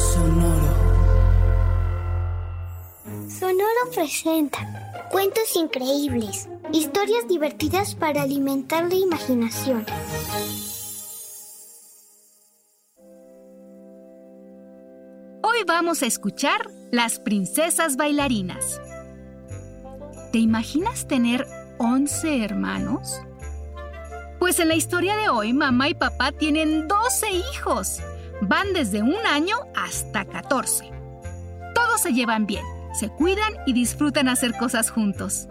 Sonoro. Sonoro presenta cuentos increíbles, historias divertidas para alimentar la imaginación. Hoy vamos a escuchar Las Princesas Bailarinas. ¿Te imaginas tener 11 hermanos? Pues en la historia de hoy, mamá y papá tienen 12 hijos. Van desde un año hasta 14. Todos se llevan bien, se cuidan y disfrutan hacer cosas juntos.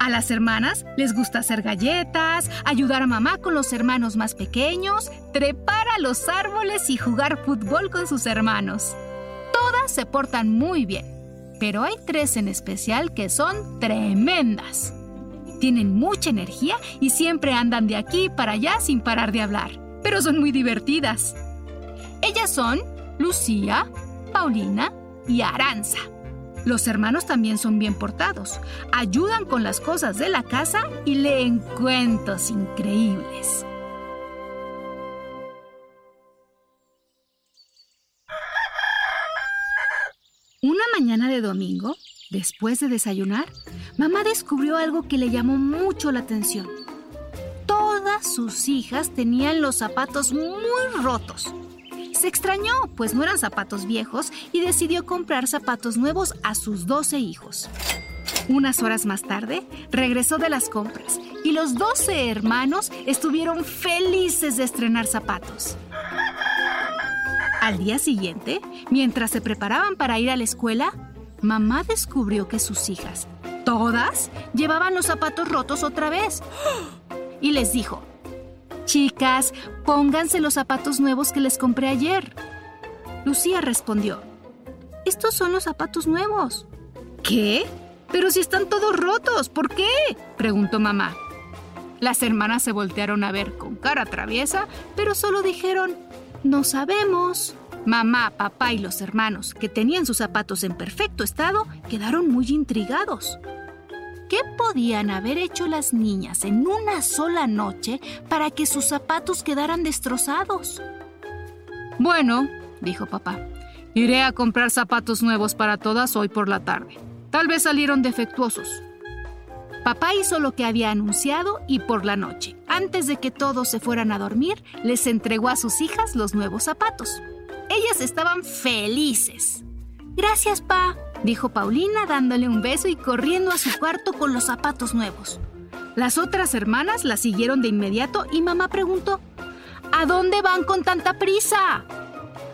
A las hermanas les gusta hacer galletas, ayudar a mamá con los hermanos más pequeños, trepar a los árboles y jugar fútbol con sus hermanos. Todas se portan muy bien, pero hay tres en especial que son tremendas. Tienen mucha energía y siempre andan de aquí para allá sin parar de hablar, pero son muy divertidas. Ellas son Lucía, Paulina y Aranza. Los hermanos también son bien portados, ayudan con las cosas de la casa y leen cuentos increíbles. Una mañana de domingo, después de desayunar, mamá descubrió algo que le llamó mucho la atención. Todas sus hijas tenían los zapatos muy rotos. Se extrañó, pues no eran zapatos viejos, y decidió comprar zapatos nuevos a sus 12 hijos. Unas horas más tarde, regresó de las compras y los 12 hermanos estuvieron felices de estrenar zapatos. Al día siguiente, mientras se preparaban para ir a la escuela, mamá descubrió que sus hijas, todas, llevaban los zapatos rotos otra vez. Y les dijo, Chicas, pónganse los zapatos nuevos que les compré ayer. Lucía respondió, Estos son los zapatos nuevos. ¿Qué? Pero si están todos rotos, ¿por qué? preguntó mamá. Las hermanas se voltearon a ver con cara traviesa, pero solo dijeron, no sabemos. Mamá, papá y los hermanos, que tenían sus zapatos en perfecto estado, quedaron muy intrigados. ¿Qué podían haber hecho las niñas en una sola noche para que sus zapatos quedaran destrozados? Bueno, dijo papá, iré a comprar zapatos nuevos para todas hoy por la tarde. Tal vez salieron defectuosos. Papá hizo lo que había anunciado y por la noche, antes de que todos se fueran a dormir, les entregó a sus hijas los nuevos zapatos. Ellas estaban felices. Gracias, Pa, dijo Paulina dándole un beso y corriendo a su cuarto con los zapatos nuevos. Las otras hermanas la siguieron de inmediato y mamá preguntó, ¿A dónde van con tanta prisa?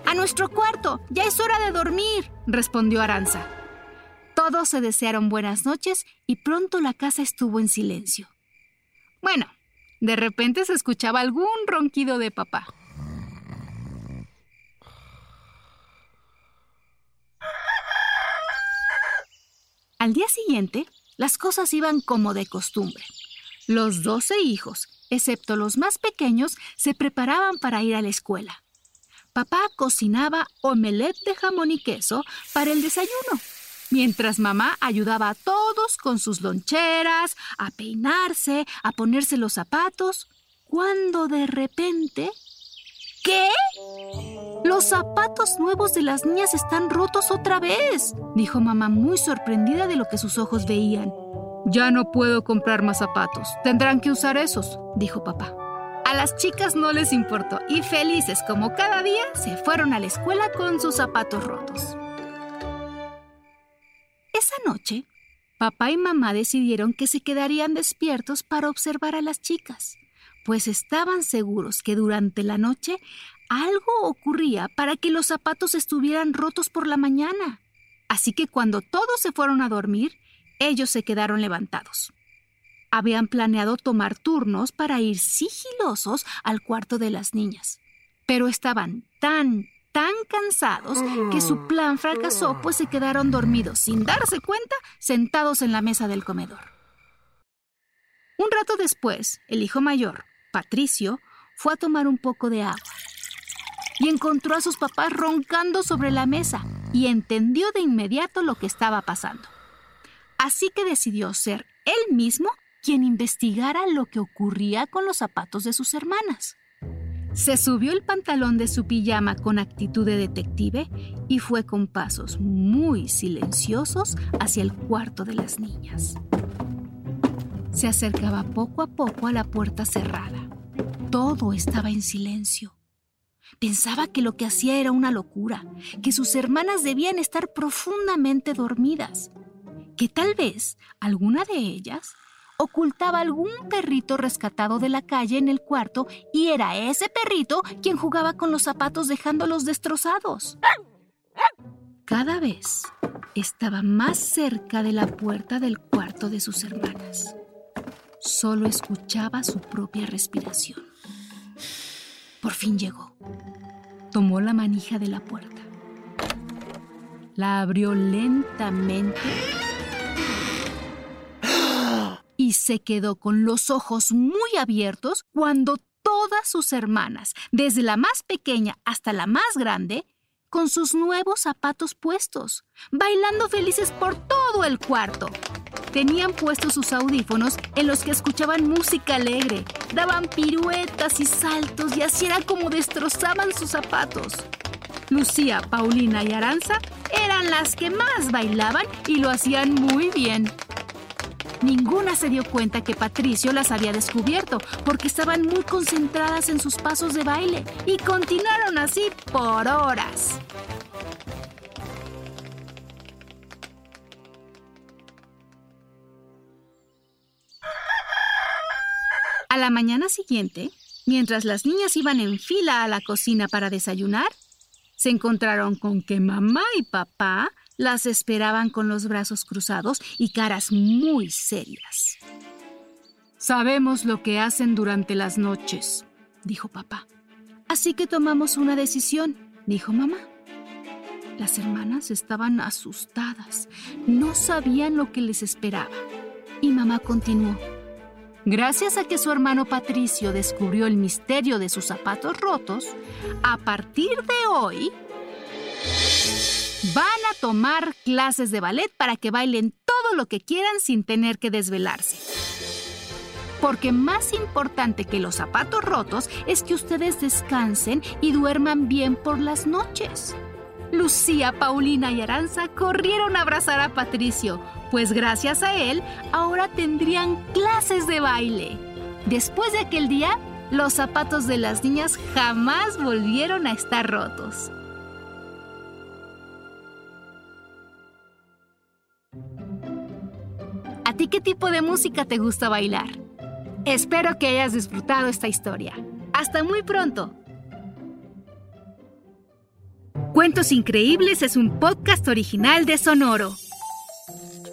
A nuestro cuarto, ya es hora de dormir, respondió Aranza. Todos se desearon buenas noches y pronto la casa estuvo en silencio. Bueno, de repente se escuchaba algún ronquido de papá. Al día siguiente, las cosas iban como de costumbre. Los doce hijos, excepto los más pequeños, se preparaban para ir a la escuela. Papá cocinaba omelette de jamón y queso para el desayuno, mientras mamá ayudaba a todos con sus loncheras, a peinarse, a ponerse los zapatos, cuando de repente... ¿Qué? Los zapatos nuevos de las niñas están rotos otra vez, dijo mamá muy sorprendida de lo que sus ojos veían. Ya no puedo comprar más zapatos. Tendrán que usar esos, dijo papá. A las chicas no les importó y felices como cada día se fueron a la escuela con sus zapatos rotos. Esa noche, papá y mamá decidieron que se quedarían despiertos para observar a las chicas, pues estaban seguros que durante la noche algo ocurría para que los zapatos estuvieran rotos por la mañana. Así que cuando todos se fueron a dormir, ellos se quedaron levantados. habían planeado tomar turnos para ir sigilosos al cuarto de las niñas. Pero estaban tan, tan cansados que su plan fracasó, pues se quedaron dormidos sin darse cuenta sentados en la mesa del comedor. Un rato después, el hijo mayor, Patricio, fue a tomar un poco de agua y encontró a sus papás roncando sobre la mesa y entendió de inmediato lo que estaba pasando. Así que decidió ser él mismo quien investigara lo que ocurría con los zapatos de sus hermanas. Se subió el pantalón de su pijama con actitud de detective y fue con pasos muy silenciosos hacia el cuarto de las niñas. Se acercaba poco a poco a la puerta cerrada. Todo estaba en silencio. Pensaba que lo que hacía era una locura, que sus hermanas debían estar profundamente dormidas, que tal vez alguna de ellas ocultaba algún perrito rescatado de la calle en el cuarto y era ese perrito quien jugaba con los zapatos dejándolos destrozados. Cada vez estaba más cerca de la puerta del cuarto de sus hermanas. Solo escuchaba su propia respiración. Por fin llegó. Tomó la manija de la puerta. La abrió lentamente y se quedó con los ojos muy abiertos cuando todas sus hermanas, desde la más pequeña hasta la más grande, con sus nuevos zapatos puestos, bailando felices por todo el cuarto. Tenían puestos sus audífonos en los que escuchaban música alegre, daban piruetas y saltos y así era como destrozaban sus zapatos. Lucía, Paulina y Aranza eran las que más bailaban y lo hacían muy bien. Ninguna se dio cuenta que Patricio las había descubierto porque estaban muy concentradas en sus pasos de baile y continuaron así por horas. La mañana siguiente, mientras las niñas iban en fila a la cocina para desayunar, se encontraron con que mamá y papá las esperaban con los brazos cruzados y caras muy serias. Sabemos lo que hacen durante las noches, dijo papá. Así que tomamos una decisión, dijo mamá. Las hermanas estaban asustadas, no sabían lo que les esperaba. Y mamá continuó. Gracias a que su hermano Patricio descubrió el misterio de sus zapatos rotos, a partir de hoy van a tomar clases de ballet para que bailen todo lo que quieran sin tener que desvelarse. Porque más importante que los zapatos rotos es que ustedes descansen y duerman bien por las noches. Lucía, Paulina y Aranza corrieron a abrazar a Patricio, pues gracias a él ahora tendrían clases de baile. Después de aquel día, los zapatos de las niñas jamás volvieron a estar rotos. ¿A ti qué tipo de música te gusta bailar? Espero que hayas disfrutado esta historia. Hasta muy pronto. Cuentos Increíbles es un podcast original de Sonoro.